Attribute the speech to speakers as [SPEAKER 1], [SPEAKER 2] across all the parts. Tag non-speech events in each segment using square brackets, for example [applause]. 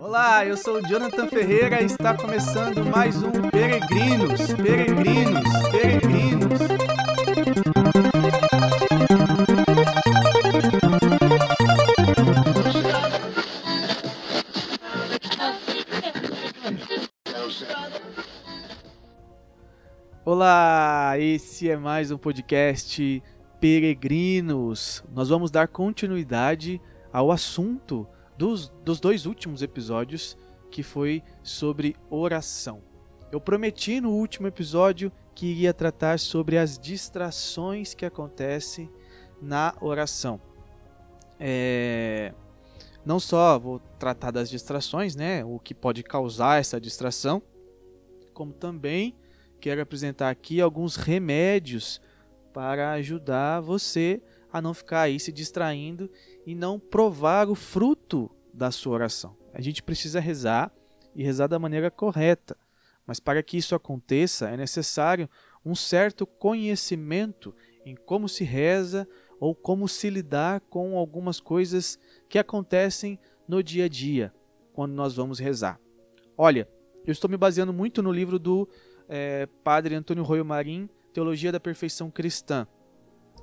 [SPEAKER 1] Olá, eu sou o Jonathan Ferreira e está começando mais um Peregrinos, Peregrinos, Peregrinos. Olá, esse é mais um podcast Peregrinos. Nós vamos dar continuidade ao assunto dos, dos dois últimos episódios, que foi sobre oração. Eu prometi no último episódio que iria tratar sobre as distrações que acontecem na oração. É... Não só vou tratar das distrações, né, o que pode causar essa distração, como também quero apresentar aqui alguns remédios para ajudar você a não ficar aí se distraindo e não provar o fruto da sua oração. A gente precisa rezar e rezar da maneira correta. Mas para que isso aconteça, é necessário um certo conhecimento em como se reza ou como se lidar com algumas coisas que acontecem no dia a dia, quando nós vamos rezar. Olha, eu estou me baseando muito no livro do é, padre Antônio Royo Marim, Teologia da Perfeição Cristã,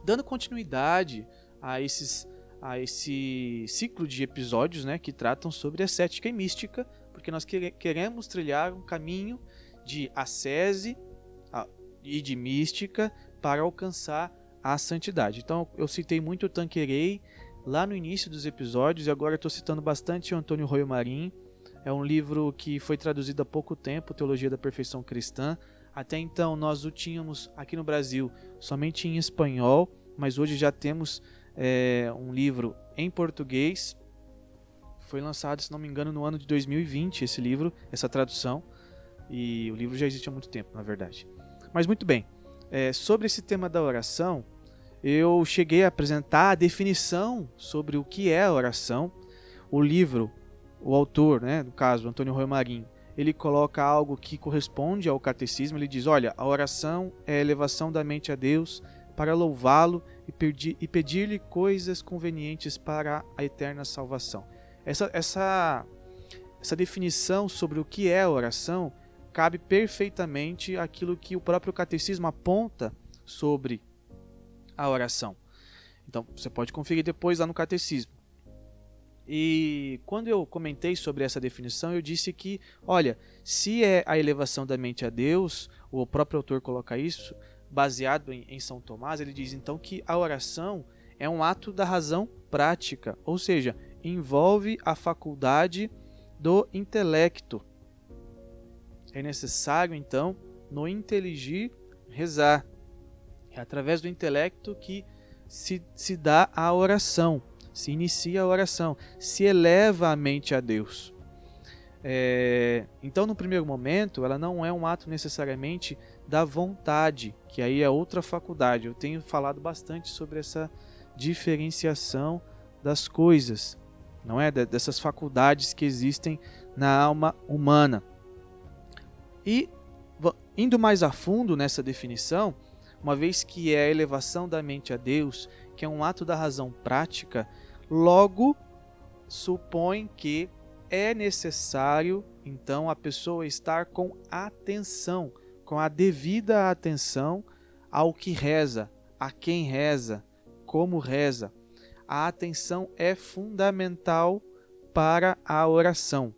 [SPEAKER 1] dando continuidade a esses a esse ciclo de episódios né, que tratam sobre ascética e mística, porque nós queremos trilhar um caminho de ascese e de mística para alcançar a santidade. Então eu citei muito o Tanquerei lá no início dos episódios e agora estou citando bastante o Antônio Royo Marim. É um livro que foi traduzido há pouco tempo, Teologia da Perfeição Cristã. Até então nós o tínhamos aqui no Brasil somente em espanhol, mas hoje já temos é, um livro em português. Foi lançado, se não me engano, no ano de 2020 esse livro, essa tradução. E o livro já existe há muito tempo, na verdade. Mas muito bem, é, sobre esse tema da oração, eu cheguei a apresentar a definição sobre o que é a oração. O livro, o autor, né, no caso, Antônio Roy Marim, ele coloca algo que corresponde ao catecismo. Ele diz: olha, a oração é a elevação da mente a Deus para louvá-lo e pedir-lhe coisas convenientes para a eterna salvação. Essa, essa, essa definição sobre o que é oração cabe perfeitamente aquilo que o próprio catecismo aponta sobre a oração. Então você pode conferir depois lá no catecismo. E quando eu comentei sobre essa definição, eu disse que, olha, se é a elevação da mente a Deus, o próprio autor coloca isso, baseado em, em São Tomás, ele diz então que a oração é um ato da razão prática, ou seja, envolve a faculdade do intelecto. É necessário, então, no inteligir, rezar. É através do intelecto que se, se dá a oração, se inicia a oração, se eleva a mente a Deus. É, então, no primeiro momento, ela não é um ato necessariamente da vontade, que aí é outra faculdade. Eu tenho falado bastante sobre essa diferenciação das coisas, não é? Dessas faculdades que existem na alma humana. E indo mais a fundo nessa definição, uma vez que é a elevação da mente a Deus, que é um ato da razão prática, logo supõe que é necessário então a pessoa estar com atenção com a devida atenção ao que reza, a quem reza, como reza. A atenção é fundamental para a oração.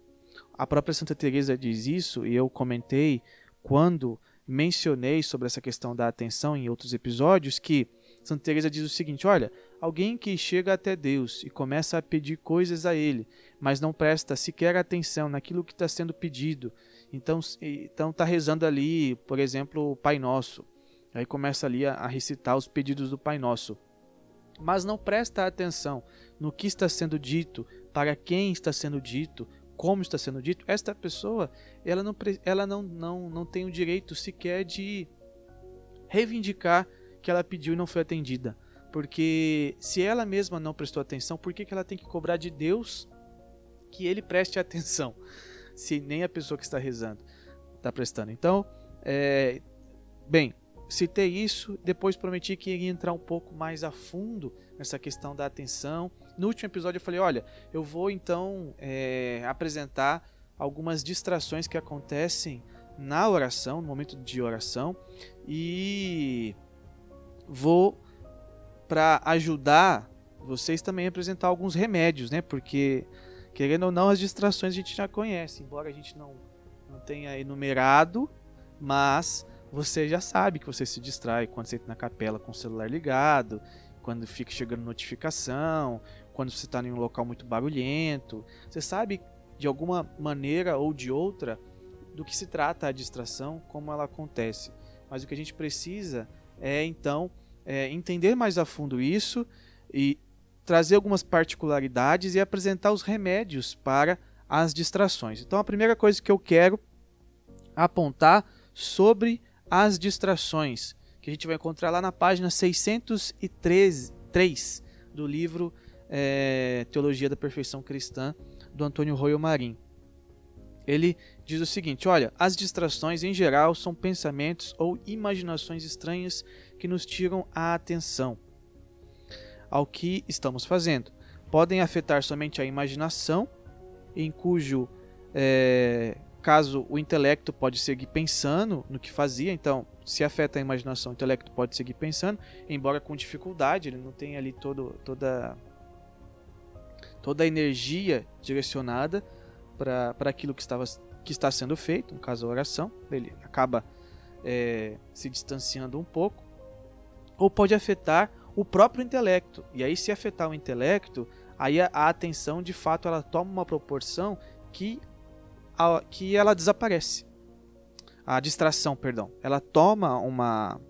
[SPEAKER 1] A própria Santa Teresa diz isso e eu comentei quando mencionei sobre essa questão da atenção em outros episódios que Santa Teresa diz o seguinte: olha, alguém que chega até Deus e começa a pedir coisas a Ele, mas não presta sequer atenção naquilo que está sendo pedido então então tá rezando ali, por exemplo, o Pai Nosso. Aí começa ali a, a recitar os pedidos do Pai Nosso. Mas não presta atenção no que está sendo dito, para quem está sendo dito, como está sendo dito. Esta pessoa, ela não ela não não, não tem o direito sequer de reivindicar que ela pediu e não foi atendida. Porque se ela mesma não prestou atenção, por que, que ela tem que cobrar de Deus que ele preste [laughs] atenção? Se nem a pessoa que está rezando está prestando. Então, é, bem, citei isso, depois prometi que iria entrar um pouco mais a fundo nessa questão da atenção No último episódio eu falei, olha, eu vou então é, apresentar algumas distrações que acontecem na oração, no momento de oração, e vou para ajudar vocês também apresentar alguns remédios, né? Porque querendo ou não as distrações a gente já conhece, embora a gente não não tenha enumerado, mas você já sabe que você se distrai quando você entra na capela com o celular ligado, quando fica chegando notificação, quando você está em um local muito barulhento. Você sabe de alguma maneira ou de outra do que se trata a distração, como ela acontece. Mas o que a gente precisa é então é, entender mais a fundo isso e trazer algumas particularidades e apresentar os remédios para as distrações. Então a primeira coisa que eu quero apontar sobre as distrações, que a gente vai encontrar lá na página 603 do livro é, Teologia da Perfeição Cristã, do Antônio Royo Marim. Ele diz o seguinte: olha, as distrações em geral são pensamentos ou imaginações estranhas que nos tiram a atenção ao que estamos fazendo. Podem afetar somente a imaginação, em cujo é, caso o intelecto pode seguir pensando no que fazia, então se afeta a imaginação, o intelecto pode seguir pensando, embora com dificuldade, ele não tem ali todo, toda toda a energia direcionada para aquilo que, estava, que está sendo feito, no caso a oração, ele acaba é, se distanciando um pouco, ou pode afetar o próprio intelecto. E aí, se afetar o intelecto, aí a, a atenção de fato ela toma uma proporção que, a, que ela desaparece. A distração, perdão, ela toma uma,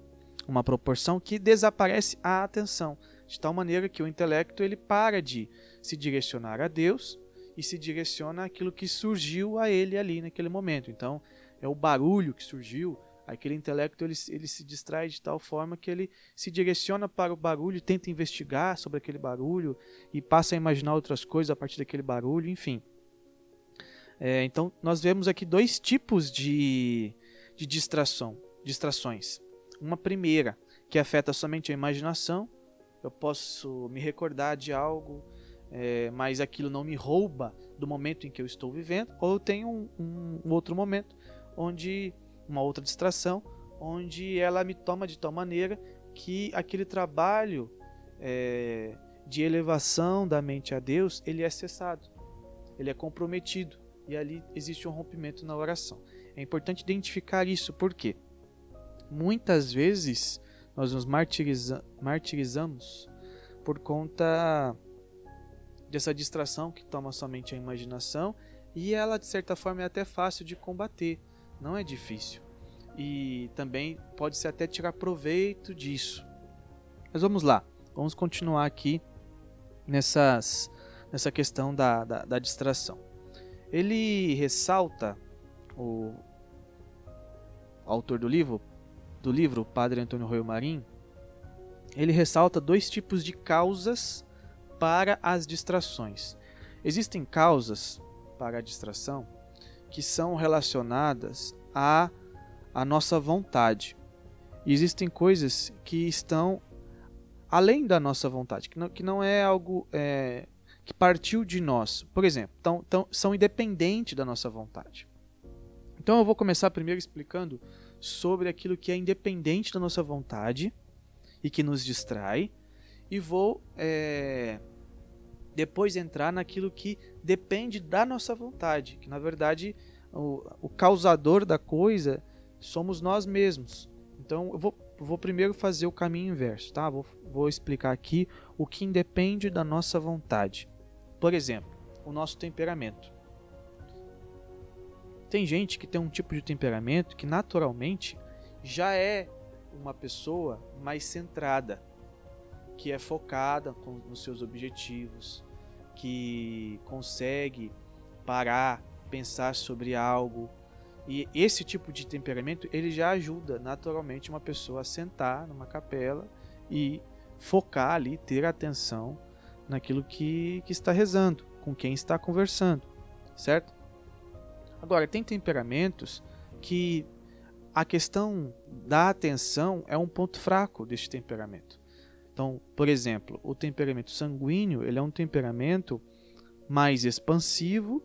[SPEAKER 1] uma proporção que desaparece a atenção, de tal maneira que o intelecto ele para de se direcionar a Deus e se direciona àquilo que surgiu a ele ali naquele momento. Então, é o barulho que surgiu, aquele intelecto ele, ele se distrai de tal forma que ele se direciona para o barulho, tenta investigar sobre aquele barulho e passa a imaginar outras coisas a partir daquele barulho, enfim. É, então, nós vemos aqui dois tipos de, de distração, distrações. Uma primeira, que afeta somente a imaginação. Eu posso me recordar de algo é, mas aquilo não me rouba do momento em que eu estou vivendo, ou eu tenho um, um, um outro momento onde uma outra distração, onde ela me toma de tal maneira que aquele trabalho é, de elevação da mente a Deus ele é cessado, ele é comprometido e ali existe um rompimento na oração. É importante identificar isso porque muitas vezes nós nos martiriza martirizamos por conta dessa distração que toma somente a imaginação e ela de certa forma é até fácil de combater, não é difícil. E também pode-se até tirar proveito disso. Mas vamos lá, vamos continuar aqui nessas, nessa questão da, da, da distração. Ele ressalta, o autor do livro, do livro, Padre Antônio Royo Marim, ele ressalta dois tipos de causas para as distrações. Existem causas para a distração que são relacionadas à, à nossa vontade. E existem coisas que estão além da nossa vontade, que não, que não é algo é, que partiu de nós. Por exemplo, tão, tão, são independentes da nossa vontade. Então eu vou começar primeiro explicando sobre aquilo que é independente da nossa vontade e que nos distrai, e vou é, depois entrar naquilo que depende da nossa vontade, que na verdade o, o causador da coisa somos nós mesmos. Então eu vou, vou primeiro fazer o caminho inverso, tá? Vou, vou explicar aqui o que independe da nossa vontade. Por exemplo, o nosso temperamento. Tem gente que tem um tipo de temperamento que naturalmente já é uma pessoa mais centrada, que é focada nos seus objetivos, que consegue parar, pensar sobre algo. E esse tipo de temperamento ele já ajuda naturalmente uma pessoa a sentar numa capela e focar ali, ter atenção naquilo que, que está rezando, com quem está conversando, certo? Agora, tem temperamentos que a questão da atenção é um ponto fraco deste temperamento. Então, por exemplo, o temperamento sanguíneo ele é um temperamento mais expansivo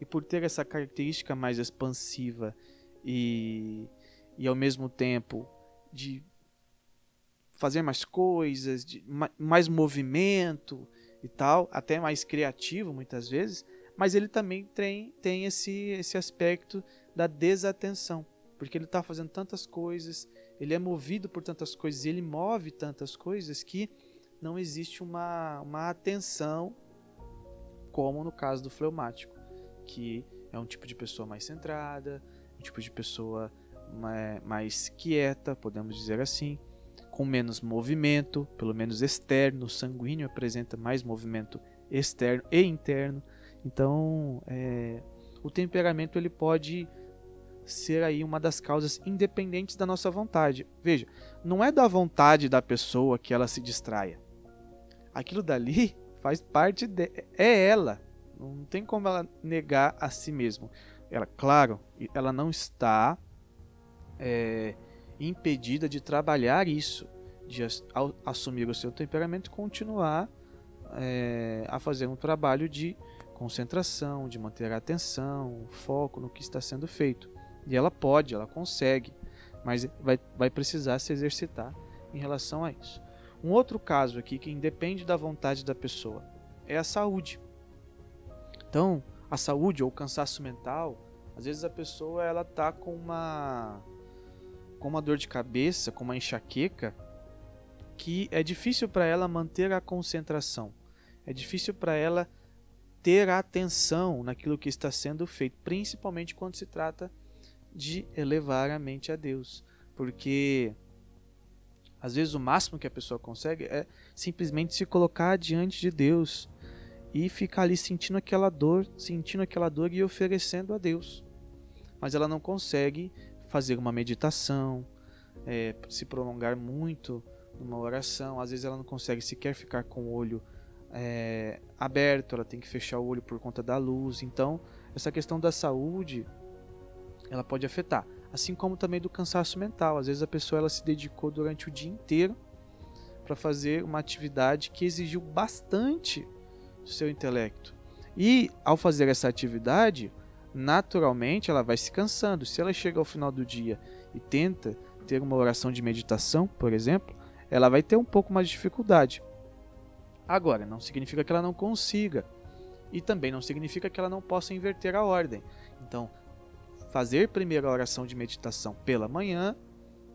[SPEAKER 1] e por ter essa característica mais expansiva e, e ao mesmo tempo de fazer mais coisas, de mais movimento e tal, até mais criativo muitas vezes, mas ele também tem, tem esse, esse aspecto da desatenção, porque ele está fazendo tantas coisas, ele é movido por tantas coisas, ele move tantas coisas que não existe uma, uma atenção, como no caso do fleumático, que é um tipo de pessoa mais centrada, um tipo de pessoa mais, quieta, podemos dizer assim, com menos movimento, pelo menos externo, sanguíneo apresenta mais movimento externo e interno. Então, é, o temperamento ele pode ser aí uma das causas independentes da nossa vontade. Veja, não é da vontade da pessoa que ela se distraia. Aquilo dali faz parte de, é ela. Não tem como ela negar a si mesma. Ela, claro, ela não está é, impedida de trabalhar isso, de assumir o seu temperamento e continuar é, a fazer um trabalho de concentração, de manter a atenção, foco no que está sendo feito. E ela pode, ela consegue, mas vai, vai precisar se exercitar em relação a isso. Um outro caso aqui que independe da vontade da pessoa é a saúde. Então, a saúde ou o cansaço mental, às vezes a pessoa ela tá com uma com uma dor de cabeça, com uma enxaqueca, que é difícil para ela manter a concentração. É difícil para ela ter atenção naquilo que está sendo feito, principalmente quando se trata de elevar a mente a Deus, porque às vezes o máximo que a pessoa consegue é simplesmente se colocar diante de Deus e ficar ali sentindo aquela dor, sentindo aquela dor e oferecendo a Deus. Mas ela não consegue fazer uma meditação, é, se prolongar muito numa oração. Às vezes ela não consegue sequer ficar com o olho é, aberto, ela tem que fechar o olho por conta da luz. Então, essa questão da saúde ela pode afetar, assim como também do cansaço mental. Às vezes a pessoa ela se dedicou durante o dia inteiro para fazer uma atividade que exigiu bastante seu intelecto. E ao fazer essa atividade, naturalmente ela vai se cansando. Se ela chega ao final do dia e tenta ter uma oração de meditação, por exemplo, ela vai ter um pouco mais de dificuldade. Agora, não significa que ela não consiga. E também não significa que ela não possa inverter a ordem. Então, fazer primeiro a oração de meditação pela manhã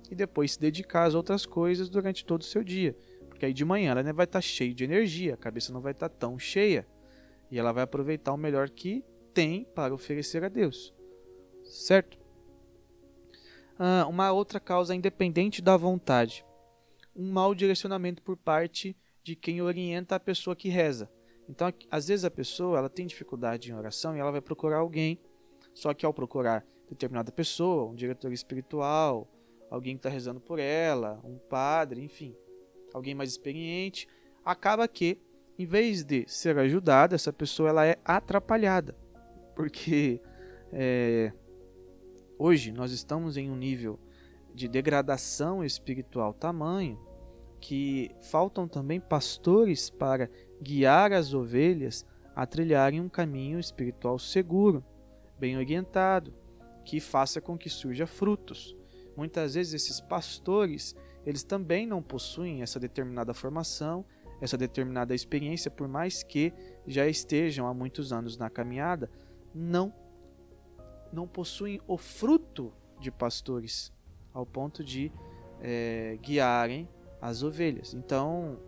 [SPEAKER 1] e depois se dedicar às outras coisas durante todo o seu dia. Porque aí de manhã ela vai estar cheia de energia, a cabeça não vai estar tão cheia. E ela vai aproveitar o melhor que tem para oferecer a Deus. Certo? Ah, uma outra causa independente da vontade. Um mau direcionamento por parte de quem orienta a pessoa que reza. Então, às vezes a pessoa ela tem dificuldade em oração e ela vai procurar alguém. Só que ao procurar determinada pessoa, um diretor espiritual, alguém que está rezando por ela, um padre, enfim, alguém mais experiente, acaba que, em vez de ser ajudada, essa pessoa ela é atrapalhada porque é, hoje nós estamos em um nível de degradação espiritual tamanho que faltam também pastores para guiar as ovelhas a trilharem um caminho espiritual seguro, bem orientado, que faça com que surja frutos. Muitas vezes esses pastores, eles também não possuem essa determinada formação, essa determinada experiência, por mais que já estejam há muitos anos na caminhada, não não possuem o fruto de pastores ao ponto de é, guiarem as ovelhas. Então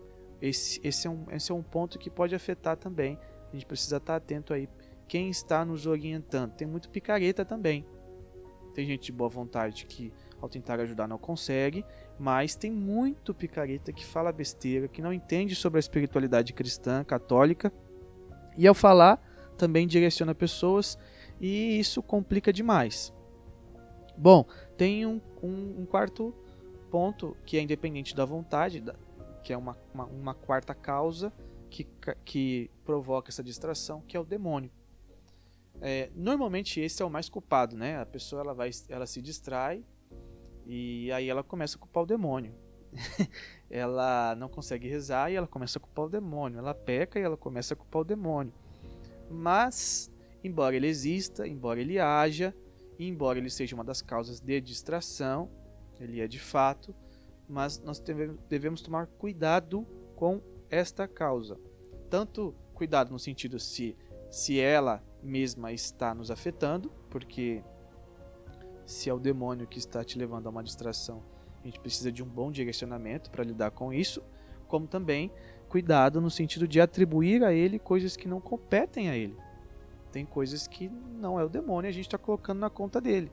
[SPEAKER 1] esse, esse, é um, esse é um ponto que pode afetar também. A gente precisa estar atento aí. Quem está nos orientando? Tem muito picareta também. Tem gente de boa vontade que, ao tentar ajudar, não consegue, mas tem muito picareta que fala besteira, que não entende sobre a espiritualidade cristã, católica, e ao falar, também direciona pessoas e isso complica demais. Bom, tem um, um, um quarto ponto que é independente da vontade, que é uma, uma, uma, quarta causa que, que provoca essa distração, que é o demônio. É, normalmente esse é o mais culpado, né? A pessoa ela vai, ela se distrai e aí ela começa a culpar o demônio. [laughs] ela não consegue rezar e ela começa a culpar o demônio. Ela peca e ela começa a culpar o demônio. Mas, embora ele exista, embora ele haja, embora ele seja uma das causas de distração, ele é de fato, mas nós devemos tomar cuidado com esta causa. Tanto cuidado no sentido se, se ela mesma está nos afetando, porque se é o demônio que está te levando a uma distração, a gente precisa de um bom direcionamento para lidar com isso, como também cuidado no sentido de atribuir a ele coisas que não competem a ele. Tem coisas que não é o demônio, a gente está colocando na conta dele.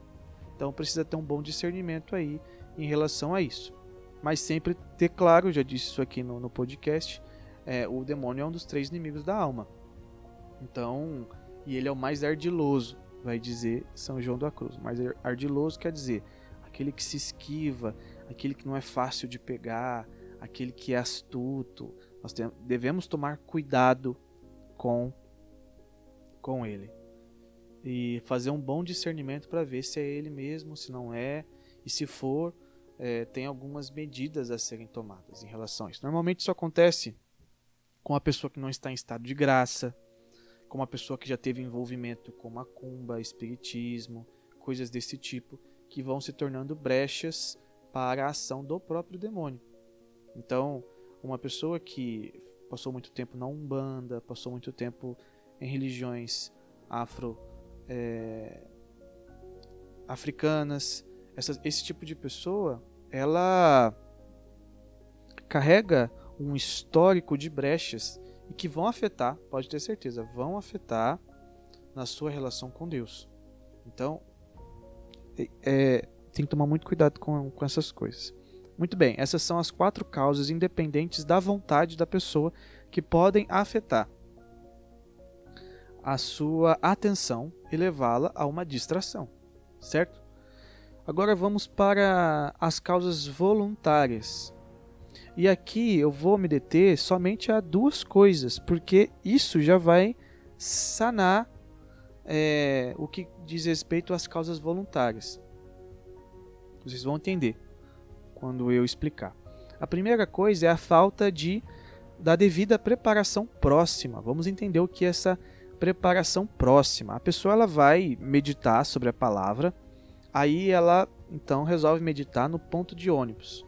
[SPEAKER 1] Então precisa ter um bom discernimento aí em relação a isso. Mas sempre ter claro, já disse isso aqui no, no podcast, é, o demônio é um dos três inimigos da alma. Então, e ele é o mais ardiloso, vai dizer São João da Cruz. Mais ardiloso quer dizer aquele que se esquiva, aquele que não é fácil de pegar, aquele que é astuto. Nós devemos tomar cuidado com com ele e fazer um bom discernimento para ver se é ele mesmo, se não é, e se for, é, tem algumas medidas a serem tomadas em relação a isso. Normalmente isso acontece com a pessoa que não está em estado de graça, com uma pessoa que já teve envolvimento com macumba, espiritismo, coisas desse tipo, que vão se tornando brechas para a ação do próprio demônio. Então, uma pessoa que passou muito tempo na Umbanda, passou muito tempo em religiões afro é, africanas, essa, esse tipo de pessoa, ela carrega um histórico de brechas e que vão afetar, pode ter certeza, vão afetar na sua relação com Deus. Então, é, tem que tomar muito cuidado com, com essas coisas. Muito bem, essas são as quatro causas independentes da vontade da pessoa que podem afetar a sua atenção e levá-la a uma distração, certo? Agora vamos para as causas voluntárias. E aqui eu vou me deter somente a duas coisas, porque isso já vai sanar é, o que diz respeito às causas voluntárias. Vocês vão entender quando eu explicar. A primeira coisa é a falta de da devida preparação próxima. Vamos entender o que é essa preparação próxima. A pessoa ela vai meditar sobre a palavra, aí ela então resolve meditar no ponto de ônibus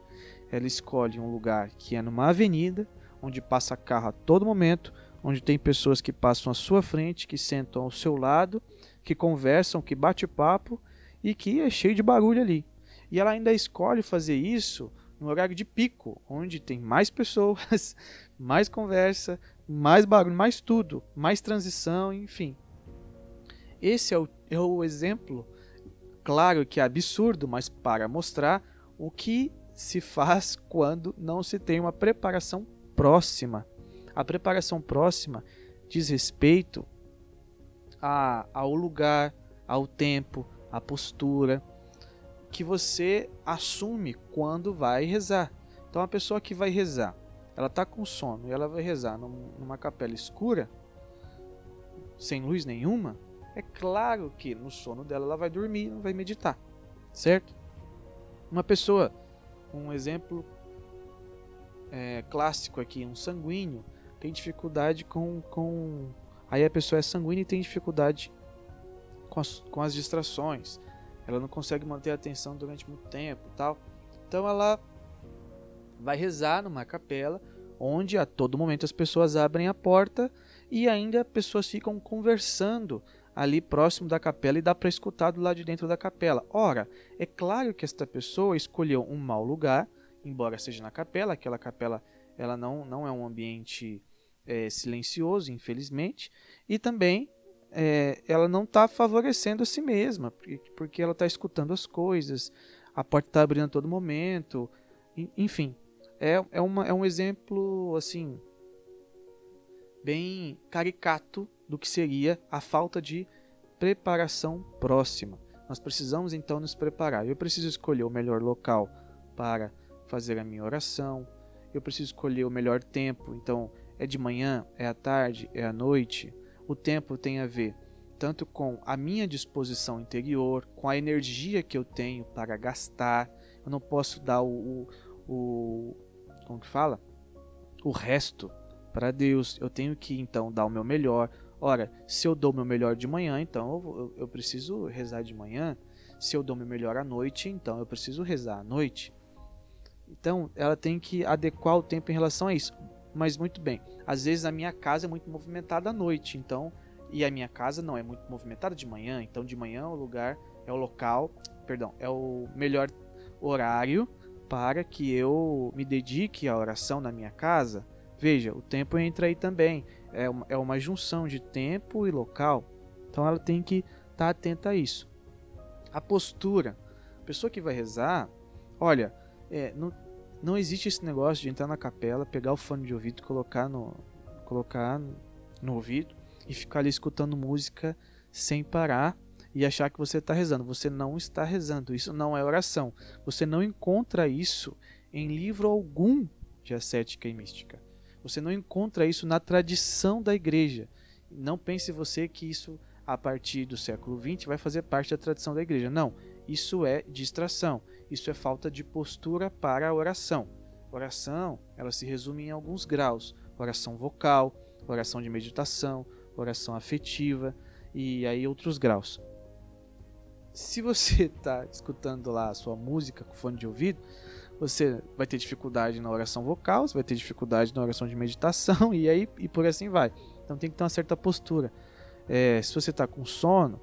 [SPEAKER 1] ela escolhe um lugar que é numa avenida, onde passa carro a todo momento, onde tem pessoas que passam à sua frente, que sentam ao seu lado, que conversam, que bate papo e que é cheio de barulho ali. E ela ainda escolhe fazer isso no horário de pico, onde tem mais pessoas, [laughs] mais conversa, mais barulho, mais tudo, mais transição, enfim. Esse é o, é o exemplo, claro que é absurdo, mas para mostrar o que se faz quando não se tem uma preparação próxima. A preparação próxima diz respeito a, ao lugar, ao tempo, à postura que você assume quando vai rezar. Então, a pessoa que vai rezar, ela está com sono e ela vai rezar numa capela escura, sem luz nenhuma, é claro que no sono dela ela vai dormir, não vai meditar, certo? Uma pessoa um exemplo é, clássico aqui, um sanguíneo tem dificuldade com, com. Aí a pessoa é sanguínea e tem dificuldade com as, com as distrações. Ela não consegue manter a atenção durante muito tempo tal. Então ela vai rezar numa capela onde a todo momento as pessoas abrem a porta e ainda pessoas ficam conversando ali próximo da capela e dá para escutar do lado de dentro da capela. Ora, é claro que esta pessoa escolheu um mau lugar, embora seja na capela, aquela capela ela não, não é um ambiente é, silencioso, infelizmente, e também é, ela não está favorecendo a si mesma, porque, ela está escutando as coisas, a porta está abrindo a todo momento, enfim, é, é, uma, é um exemplo assim bem caricato do que seria a falta de preparação próxima. Nós precisamos então nos preparar. Eu preciso escolher o melhor local para fazer a minha oração. Eu preciso escolher o melhor tempo. Então, é de manhã, é à tarde, é à noite. O tempo tem a ver tanto com a minha disposição interior, com a energia que eu tenho para gastar. Eu não posso dar o, o, o como que fala? O resto para Deus. Eu tenho que então dar o meu melhor. Ora, se eu dou meu melhor de manhã, então eu, eu, eu preciso rezar de manhã. Se eu dou meu melhor à noite, então eu preciso rezar à noite. Então, ela tem que adequar o tempo em relação a isso. Mas muito bem. Às vezes a minha casa é muito movimentada à noite, então e a minha casa não é muito movimentada de manhã, então de manhã o lugar é o local, perdão, é o melhor horário para que eu me dedique à oração na minha casa. Veja, o tempo entra aí também. É uma, é uma junção de tempo e local. Então ela tem que estar tá atenta a isso. A postura. A pessoa que vai rezar, olha, é, não, não existe esse negócio de entrar na capela, pegar o fone de ouvido colocar no, colocar no ouvido e ficar ali escutando música sem parar e achar que você está rezando. Você não está rezando. Isso não é oração. Você não encontra isso em livro algum de ascética e mística. Você não encontra isso na tradição da igreja. Não pense você que isso, a partir do século XX, vai fazer parte da tradição da igreja. Não. Isso é distração. Isso é falta de postura para a oração. Oração, ela se resume em alguns graus: oração vocal, oração de meditação, oração afetiva e aí outros graus. Se você está [laughs] escutando lá a sua música com fone de ouvido, você vai ter dificuldade na oração vocal, você vai ter dificuldade na oração de meditação [laughs] e aí e por assim vai. Então tem que ter uma certa postura. É, se você está com sono,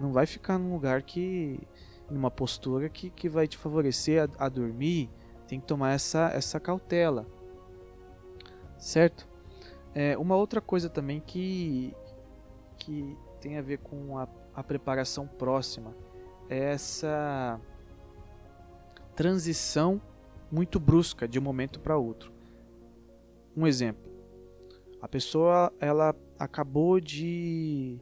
[SPEAKER 1] não vai ficar num lugar que numa postura que, que vai te favorecer a, a dormir. Tem que tomar essa, essa cautela, certo? É, uma outra coisa também que, que tem a ver com a, a preparação próxima é essa transição muito brusca de um momento para outro. Um exemplo: a pessoa ela acabou de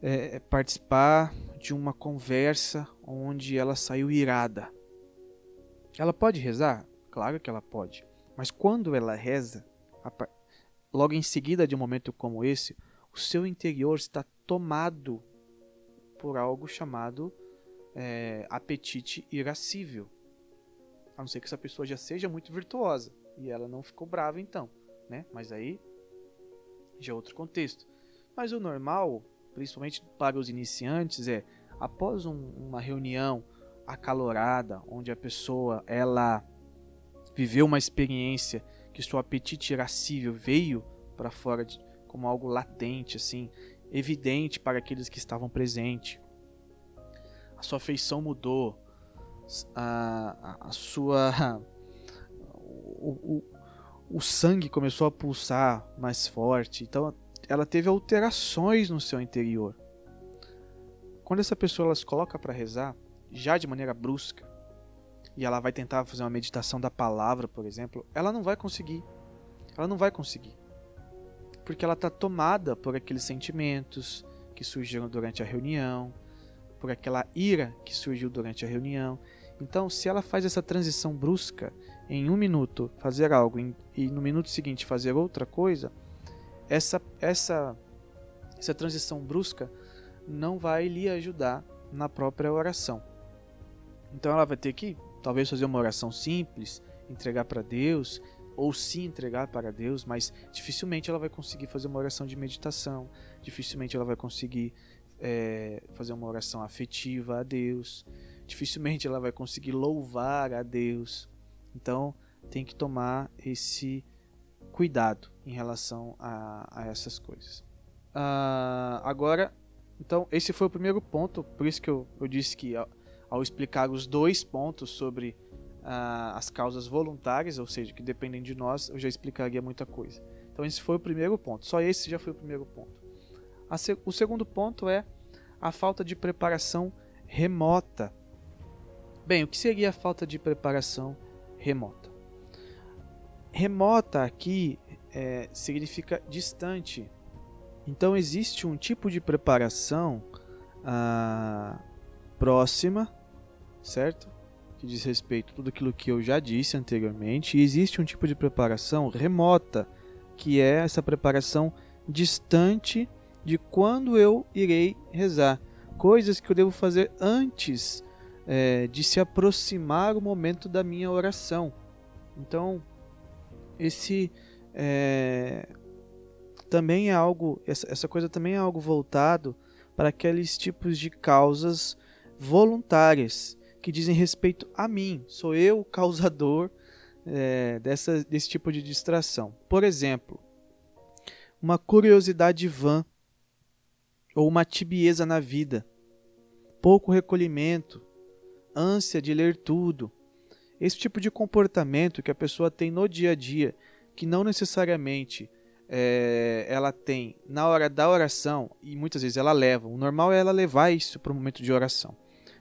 [SPEAKER 1] é, participar de uma conversa onde ela saiu irada. Ela pode rezar? Claro que ela pode. Mas quando ela reza, logo em seguida de um momento como esse, o seu interior está tomado por algo chamado é, apetite irascível. A não ser que essa pessoa já seja muito virtuosa e ela não ficou brava então, né? Mas aí já é outro contexto. Mas o normal, principalmente para os iniciantes, é após um, uma reunião acalorada, onde a pessoa ela viveu uma experiência que seu apetite irascível veio para fora de, como algo latente, assim, evidente para aqueles que estavam presentes. A sua feição mudou, a, a, sua. [laughs] O, o, o sangue começou a pulsar mais forte, então ela teve alterações no seu interior. Quando essa pessoa ela se coloca para rezar, já de maneira brusca, e ela vai tentar fazer uma meditação da palavra, por exemplo, ela não vai conseguir. Ela não vai conseguir. Porque ela está tomada por aqueles sentimentos que surgiram durante a reunião, por aquela ira que surgiu durante a reunião. Então, se ela faz essa transição brusca, em um minuto fazer algo e no minuto seguinte fazer outra coisa, essa, essa, essa transição brusca não vai lhe ajudar na própria oração. Então ela vai ter que talvez fazer uma oração simples, entregar para Deus, ou se entregar para Deus, mas dificilmente ela vai conseguir fazer uma oração de meditação, dificilmente ela vai conseguir é, fazer uma oração afetiva a Deus, dificilmente ela vai conseguir louvar a Deus. Então tem que tomar esse cuidado em relação a, a essas coisas. Uh, agora, então esse foi o primeiro ponto, por isso que eu, eu disse que ao explicar os dois pontos sobre uh, as causas voluntárias, ou seja, que dependem de nós, eu já explicaria muita coisa. Então esse foi o primeiro ponto. Só esse já foi o primeiro ponto. O segundo ponto é a falta de preparação remota. Bem, o que seria a falta de preparação remota? Remota aqui é, significa distante. Então existe um tipo de preparação ah, próxima certo? Que diz respeito a tudo aquilo que eu já disse anteriormente. E existe um tipo de preparação remota, que é essa preparação distante de quando eu irei rezar. Coisas que eu devo fazer antes é, de se aproximar o momento da minha oração. Então, esse é, também é algo, essa, essa coisa também é algo voltado para aqueles tipos de causas voluntárias que dizem respeito a mim. Sou eu o causador é, dessa, desse tipo de distração. Por exemplo, uma curiosidade vã ou uma tibieza na vida, pouco recolhimento, ânsia de ler tudo. Esse tipo de comportamento que a pessoa tem no dia a dia, que não necessariamente é, ela tem na hora da oração, e muitas vezes ela leva, o normal é ela levar isso para o momento de oração.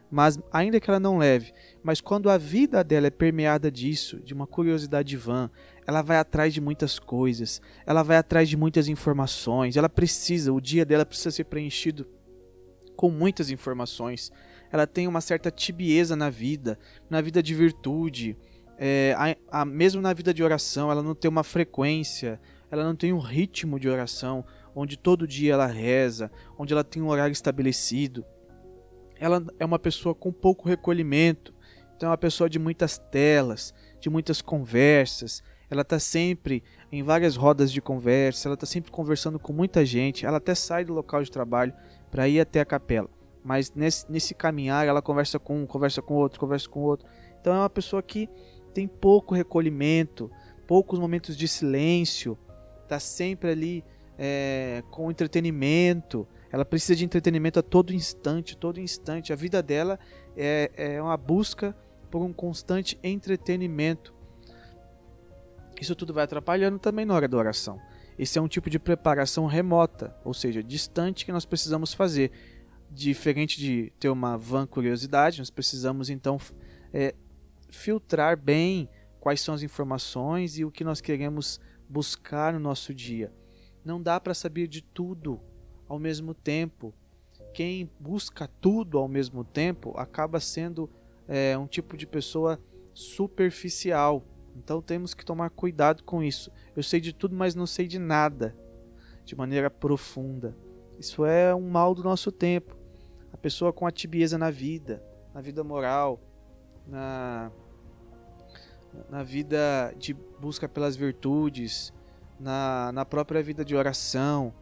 [SPEAKER 1] Mas ainda que ela não leve, mas quando a vida dela é permeada disso, de uma curiosidade vã, ela vai atrás de muitas coisas, ela vai atrás de muitas informações, ela precisa, o dia dela precisa ser preenchido com muitas informações. Ela tem uma certa tibieza na vida, na vida de virtude, é, a, a, mesmo na vida de oração, ela não tem uma frequência, ela não tem um ritmo de oração, onde todo dia ela reza, onde ela tem um horário estabelecido. Ela é uma pessoa com pouco recolhimento, então é uma pessoa de muitas telas, de muitas conversas. Ela está sempre em várias rodas de conversa, ela está sempre conversando com muita gente. Ela até sai do local de trabalho para ir até a capela, mas nesse, nesse caminhar ela conversa com um, conversa com outro, conversa com outro. Então é uma pessoa que tem pouco recolhimento, poucos momentos de silêncio, está sempre ali é, com entretenimento. Ela precisa de entretenimento a todo instante, todo instante. A vida dela é, é uma busca por um constante entretenimento. Isso tudo vai atrapalhando também na hora da oração. Esse é um tipo de preparação remota, ou seja, distante que nós precisamos fazer. Diferente de ter uma vã curiosidade, nós precisamos então é, filtrar bem quais são as informações e o que nós queremos buscar no nosso dia. Não dá para saber de tudo ao mesmo tempo. Quem busca tudo ao mesmo tempo acaba sendo é, um tipo de pessoa superficial. Então temos que tomar cuidado com isso. Eu sei de tudo, mas não sei de nada de maneira profunda. Isso é um mal do nosso tempo. A pessoa com a tibieza na vida, na vida moral, na na vida de busca pelas virtudes, na, na própria vida de oração,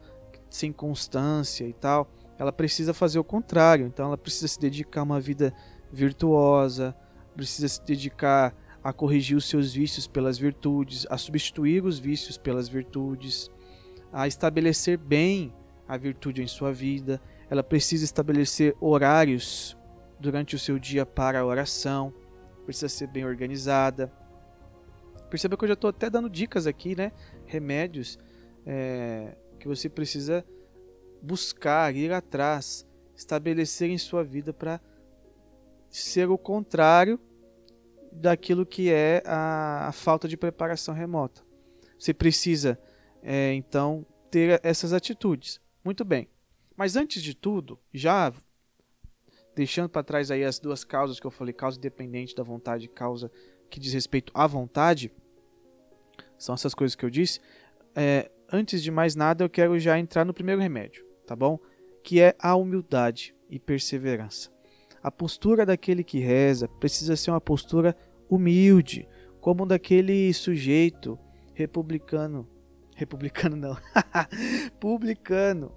[SPEAKER 1] sem constância e tal, ela precisa fazer o contrário. Então ela precisa se dedicar a uma vida virtuosa, precisa se dedicar a corrigir os seus vícios pelas virtudes, a substituir os vícios pelas virtudes, a estabelecer bem a virtude em sua vida. Ela precisa estabelecer horários durante o seu dia para a oração, precisa ser bem organizada Perceba que eu já estou até dando dicas aqui, né? Remédios é, que você precisa buscar, ir atrás, estabelecer em sua vida para ser o contrário daquilo que é a, a, falta de preparação remota. Você precisa, é, então, ter essas atitudes. Muito bem. Mas antes de tudo, já deixando para trás aí as duas causas que eu falei, causa independente da vontade e causa que diz respeito à vontade, são essas coisas que eu disse. É, antes de mais nada, eu quero já entrar no primeiro remédio, tá bom? Que é a humildade e perseverança. A postura daquele que reza precisa ser uma postura humilde, como daquele sujeito republicano. Republicano não. [laughs] publicano.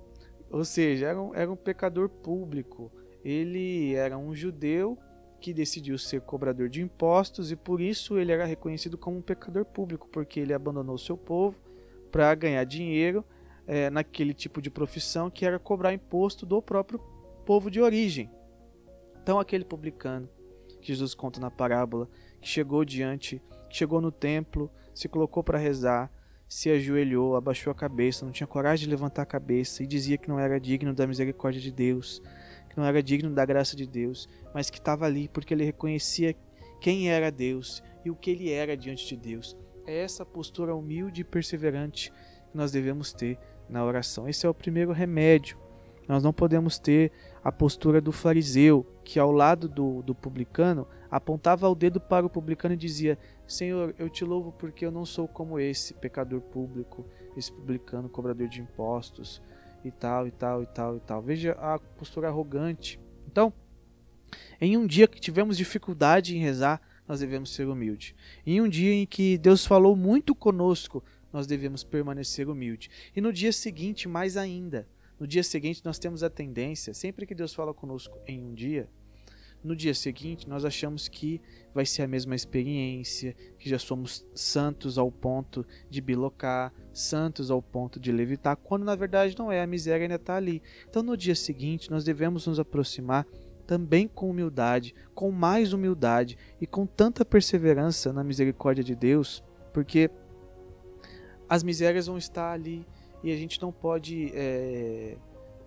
[SPEAKER 1] Ou seja, era um, era um pecador público. Ele era um judeu que decidiu ser cobrador de impostos e por isso ele era reconhecido como um pecador público, porque ele abandonou seu povo para ganhar dinheiro é, naquele tipo de profissão que era cobrar imposto do próprio povo de origem. Então aquele publicano que Jesus conta na parábola, que chegou diante, que chegou no templo, se colocou para rezar, se ajoelhou, abaixou a cabeça, não tinha coragem de levantar a cabeça e dizia que não era digno da misericórdia de Deus, que não era digno da graça de Deus, mas que estava ali porque ele reconhecia quem era Deus e o que ele era diante de Deus. É essa postura humilde e perseverante que nós devemos ter na oração. Esse é o primeiro remédio. Nós não podemos ter a postura do fariseu, que ao lado do, do publicano apontava o dedo para o publicano e dizia: Senhor, eu te louvo porque eu não sou como esse pecador público, esse publicano cobrador de impostos e tal, e tal, e tal, e tal. Veja a postura arrogante. Então, Em um dia que tivemos dificuldade em rezar, nós devemos ser humildes. Em um dia em que Deus falou muito conosco, nós devemos permanecer humilde. E no dia seguinte, mais ainda. No dia seguinte, nós temos a tendência, sempre que Deus fala conosco em um dia, no dia seguinte nós achamos que vai ser a mesma experiência, que já somos santos ao ponto de bilocar, santos ao ponto de levitar, quando na verdade não é, a miséria ainda está ali. Então no dia seguinte nós devemos nos aproximar também com humildade, com mais humildade e com tanta perseverança na misericórdia de Deus, porque as misérias vão estar ali e a gente não pode é,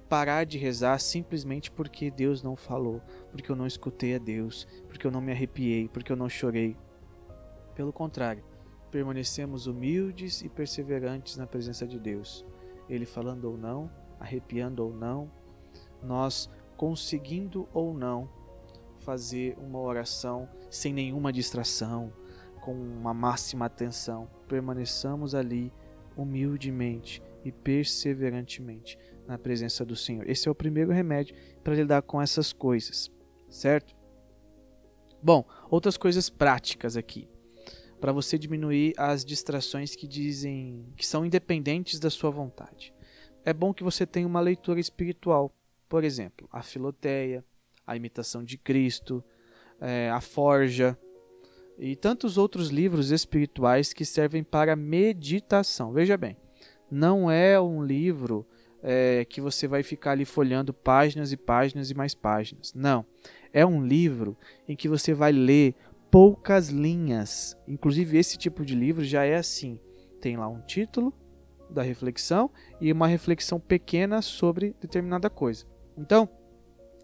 [SPEAKER 1] parar de rezar simplesmente porque Deus não falou, porque eu não escutei a Deus, porque eu não me arrepiei, porque eu não chorei. Pelo contrário, permanecemos humildes e perseverantes na presença de Deus. Ele falando ou não, arrepiando ou não, nós conseguindo ou não fazer uma oração sem nenhuma distração, com uma máxima atenção. Permaneçamos ali humildemente e perseverantemente na presença do Senhor. Esse é o primeiro remédio para lidar com essas coisas, certo? Bom, outras coisas práticas aqui. Para você diminuir as distrações que dizem que são independentes da sua vontade. É bom que você tenha uma leitura espiritual. Por exemplo, a Filoteia, a Imitação de Cristo, é, a Forja e tantos outros livros espirituais que servem para meditação. Veja bem, não é um livro é, que você vai ficar ali folhando páginas e páginas e mais páginas. Não. É um livro em que você vai ler poucas linhas. Inclusive, esse tipo de livro já é assim: tem lá um título da reflexão e uma reflexão pequena sobre determinada coisa. Então,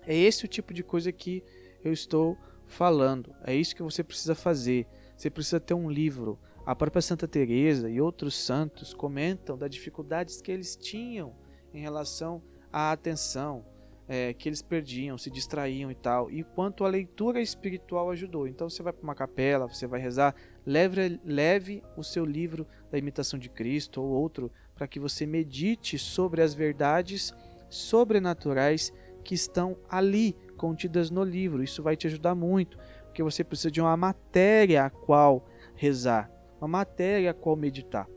[SPEAKER 1] é esse o tipo de coisa que eu estou falando. É isso que você precisa fazer. Você precisa ter um livro. A própria Santa Teresa e outros santos comentam das dificuldades que eles tinham em relação à atenção é, que eles perdiam, se distraíam e tal, e quanto a leitura espiritual ajudou. Então você vai para uma capela, você vai rezar, leve, leve o seu livro da imitação de Cristo ou outro para que você medite sobre as verdades sobrenaturais que estão ali contidas no livro. Isso vai te ajudar muito, porque você precisa de uma matéria a qual rezar, uma matéria a qual meditar.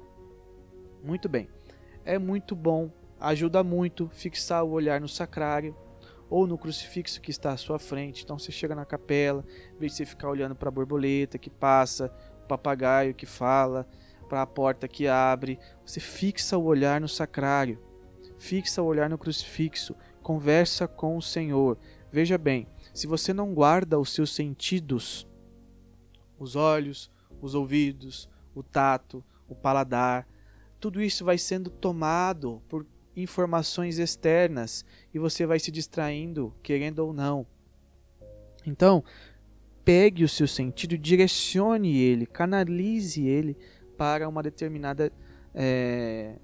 [SPEAKER 1] Muito bem. É muito bom ajuda muito fixar o olhar no sacrário ou no crucifixo que está à sua frente. Então você chega na capela, em vez de você ficar olhando para a borboleta que passa, o papagaio que fala, para a porta que abre, você fixa o olhar no sacrário, fixa o olhar no crucifixo, conversa com o Senhor. Veja bem, se você não guarda os seus sentidos, os olhos, os ouvidos, o tato, o paladar, tudo isso vai sendo tomado por informações externas e você vai se distraindo, querendo ou não. Então, pegue o seu sentido, direcione ele, canalize ele para uma determinada é,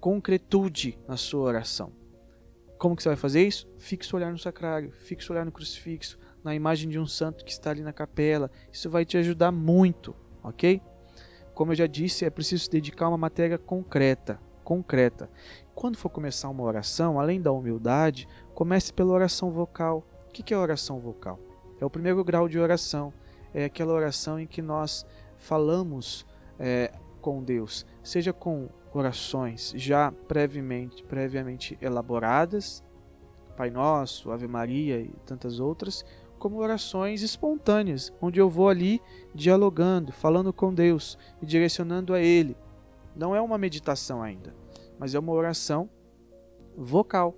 [SPEAKER 1] concretude na sua oração. Como que você vai fazer isso? Fixe o olhar no sacrário, fixe o olhar no crucifixo, na imagem de um santo que está ali na capela. Isso vai te ajudar muito, ok? Como eu já disse, é preciso dedicar uma matéria concreta concreta. Quando for começar uma oração, além da humildade, comece pela oração vocal. O que é oração vocal? É o primeiro grau de oração. É aquela oração em que nós falamos é, com Deus, seja com orações já previamente, previamente elaboradas, Pai Nosso, Ave Maria e tantas outras, como orações espontâneas, onde eu vou ali dialogando, falando com Deus e direcionando a Ele não é uma meditação ainda, mas é uma oração vocal,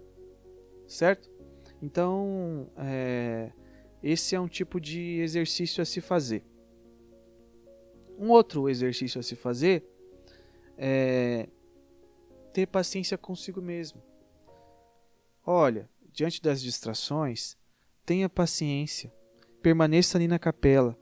[SPEAKER 1] certo? Então, é, esse é um tipo de exercício a se fazer. Um outro exercício a se fazer é ter paciência consigo mesmo. Olha, diante das distrações, tenha paciência, permaneça ali na capela.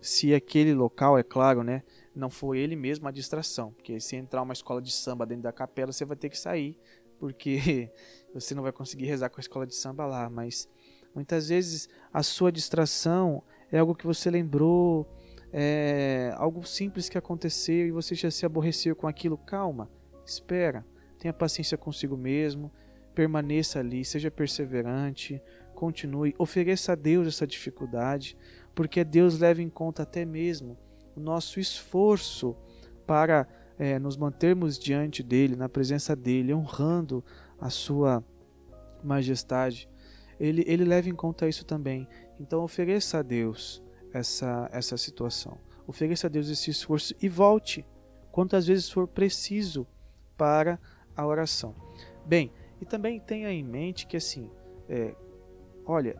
[SPEAKER 1] Se aquele local, é claro, né, não foi ele mesmo a distração. Porque se entrar uma escola de samba dentro da capela, você vai ter que sair, porque [laughs] você não vai conseguir rezar com a escola de samba lá. Mas muitas vezes a sua distração é algo que você lembrou, é algo simples que aconteceu e você já se aborreceu com aquilo. Calma, espera, tenha paciência consigo mesmo, permaneça ali, seja perseverante, continue, ofereça a Deus essa dificuldade, porque Deus leva em conta até mesmo o nosso esforço para é, nos mantermos diante dele, na presença dele, honrando a sua majestade. Ele, ele leva em conta isso também. Então ofereça a Deus essa, essa situação. Ofereça a Deus esse esforço e volte quantas vezes for preciso para a oração. Bem, e também tenha em mente que assim, é, olha,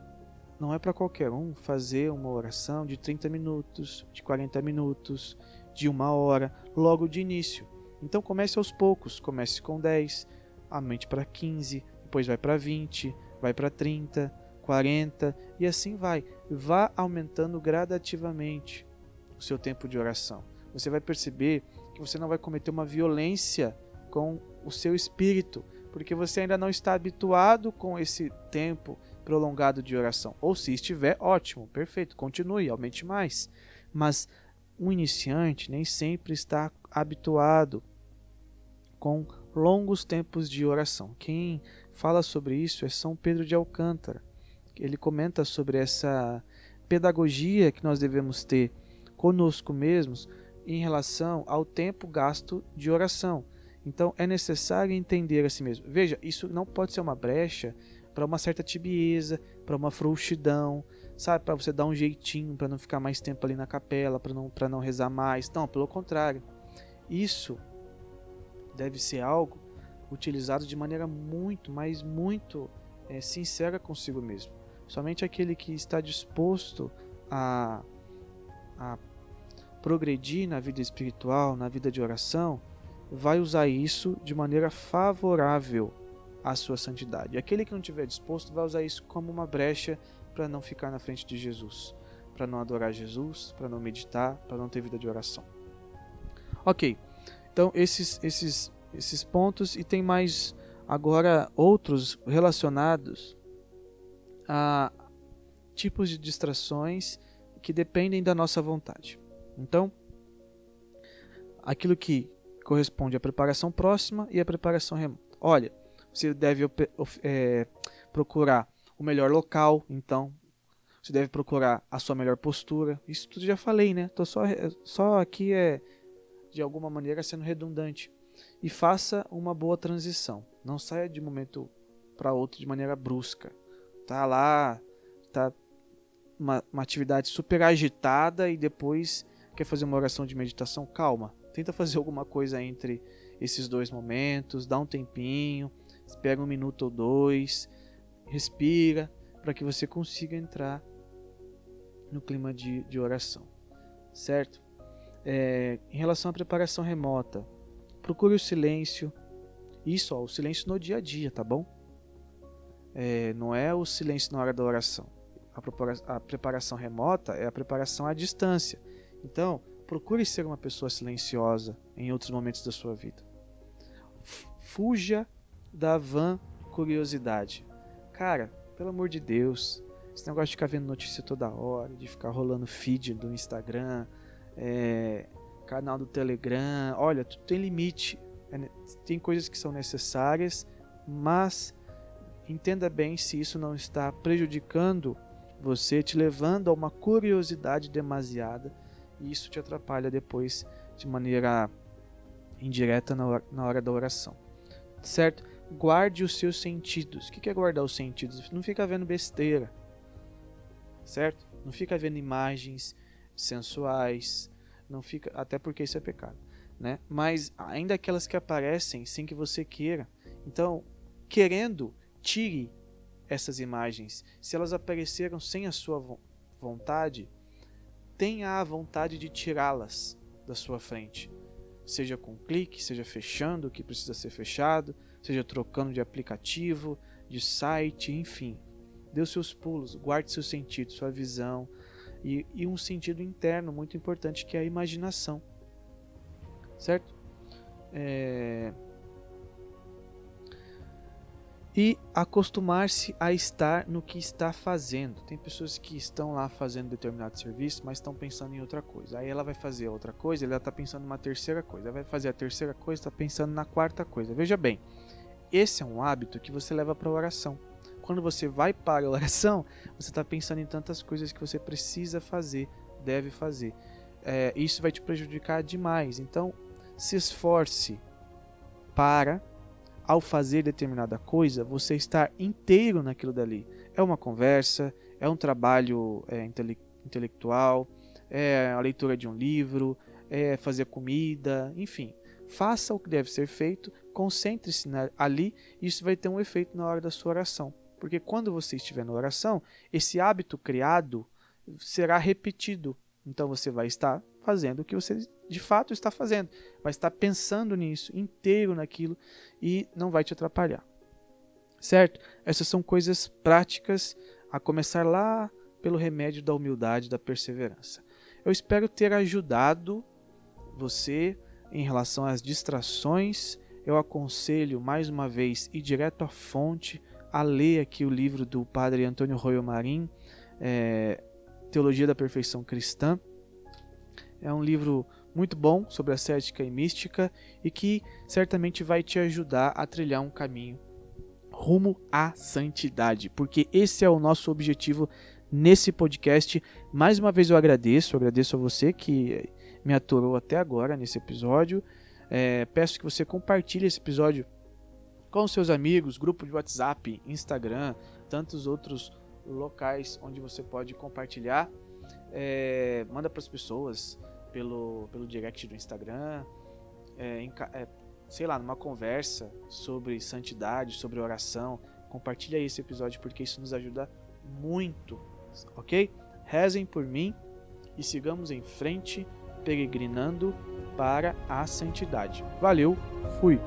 [SPEAKER 1] não é para qualquer um fazer uma oração de 30 minutos, de 40 minutos, de uma hora, logo de início. Então comece aos poucos, comece com 10, aumente para 15, depois vai para 20, vai para 30, 40 e assim vai. Vá aumentando gradativamente o seu tempo de oração. Você vai perceber que você não vai cometer uma violência com o seu espírito, porque você ainda não está habituado com esse tempo prolongado de oração. Ou se estiver, ótimo, perfeito, continue, aumente mais. Mas um iniciante nem sempre está habituado com longos tempos de oração. Quem fala sobre isso é São Pedro de Alcântara. Ele comenta sobre essa pedagogia que nós devemos ter conosco mesmos em relação ao tempo gasto de oração. Então é necessário entender a si mesmo. Veja, isso não pode ser uma brecha para uma certa tibieza, para uma frouxidão, sabe, para você dar um jeitinho para não ficar mais tempo ali na capela, para não para não rezar mais. Não, pelo contrário. Isso deve ser algo utilizado de maneira muito, mas muito é, sincera consigo mesmo. Somente aquele que está disposto a, a progredir na vida espiritual, na vida de oração, vai usar isso de maneira favorável à sua santidade. Aquele que não estiver disposto vai usar isso como uma brecha para não ficar na frente de Jesus, para não adorar Jesus, para não meditar, para não ter vida de oração. Ok, então esses, esses, esses pontos e tem mais agora outros relacionados a tipos de distrações que dependem da nossa vontade. Então, aquilo que corresponde à preparação próxima e à preparação remota. Olha, você deve é, procurar o melhor local, então. Você deve procurar a sua melhor postura. Isso tudo já falei, né? Tô só, só aqui é de alguma maneira sendo redundante. E faça uma boa transição. Não saia de um momento para outro de maneira brusca. Tá lá, tá uma, uma atividade super agitada e depois quer fazer uma oração de meditação, calma. Tenta fazer [laughs] alguma coisa entre esses dois momentos, dá um tempinho, espera um minuto ou dois, respira, para que você consiga entrar no clima de, de oração, certo? É, em relação à preparação remota, procure o silêncio. Isso, ó, o silêncio no dia a dia, tá bom? É, não é o silêncio na hora da oração. A, a preparação remota é a preparação à distância. Então, procure ser uma pessoa silenciosa em outros momentos da sua vida. Fuja da van curiosidade. Cara, pelo amor de Deus, esse negócio de ficar vendo notícia toda hora, de ficar rolando feed do Instagram, é, canal do Telegram, olha, tudo tem limite. É, tem coisas que são necessárias, mas entenda bem se isso não está prejudicando você, te levando a uma curiosidade demasiada e isso te atrapalha depois de maneira indireta na hora, na hora da oração. Certo? Guarde os seus sentidos. O que é guardar os sentidos? Não fica vendo besteira. Certo? Não fica vendo imagens sensuais. Não fica, até porque isso é pecado, né? Mas ainda aquelas que aparecem sem que você queira. Então, querendo, tire essas imagens. Se elas apareceram sem a sua vontade, tenha a vontade de tirá-las da sua frente. Seja com clique, seja fechando o que precisa ser fechado, seja trocando de aplicativo, de site, enfim. Dê os seus pulos, guarde seu sentido, sua visão e, e um sentido interno muito importante que é a imaginação. Certo? É e acostumar-se a estar no que está fazendo. Tem pessoas que estão lá fazendo determinado serviço, mas estão pensando em outra coisa. Aí ela vai fazer outra coisa, ela está pensando em uma terceira coisa. Ela vai fazer a terceira coisa, está pensando na quarta coisa. Veja bem, esse é um hábito que você leva para a oração. quando você vai para a oração, você está pensando em tantas coisas que você precisa fazer, deve fazer. É, isso vai te prejudicar demais. Então, se esforce para, ao fazer determinada coisa, você estar inteiro naquilo dali. É uma conversa, é um trabalho é, intele intelectual, é a leitura de um livro, é fazer comida, enfim. Faça o que deve ser feito, concentre-se ali, isso vai ter um efeito na hora da sua oração. Porque quando você estiver na oração, esse hábito criado será repetido. Então você vai estar fazendo o que você de fato está fazendo, vai estar pensando nisso, inteiro naquilo e não vai te atrapalhar. Certo? Essas são coisas práticas a começar lá pelo remédio da humildade, da perseverança. Eu espero ter ajudado você em relação às distrações, eu aconselho mais uma vez ir direto à fonte, a ler aqui o livro do padre Antônio Royo Marim, é, Teologia da Perfeição Cristã. É um livro muito bom sobre a cética e mística e que certamente vai te ajudar a trilhar um caminho rumo à santidade, porque esse é o nosso objetivo nesse podcast. Mais uma vez eu agradeço, eu agradeço a você que me aturou até agora nesse episódio. É, peço que você compartilhe esse episódio com seus amigos, grupo de WhatsApp, Instagram, tantos outros locais onde você pode compartilhar. É, manda para as pessoas pelo, pelo direct do Instagram, é, em, é, sei lá, numa conversa sobre santidade, sobre oração. Compartilha esse episódio porque isso nos ajuda muito, ok? Rezem por mim e sigamos em frente peregrinando para a santidade. Valeu, fui!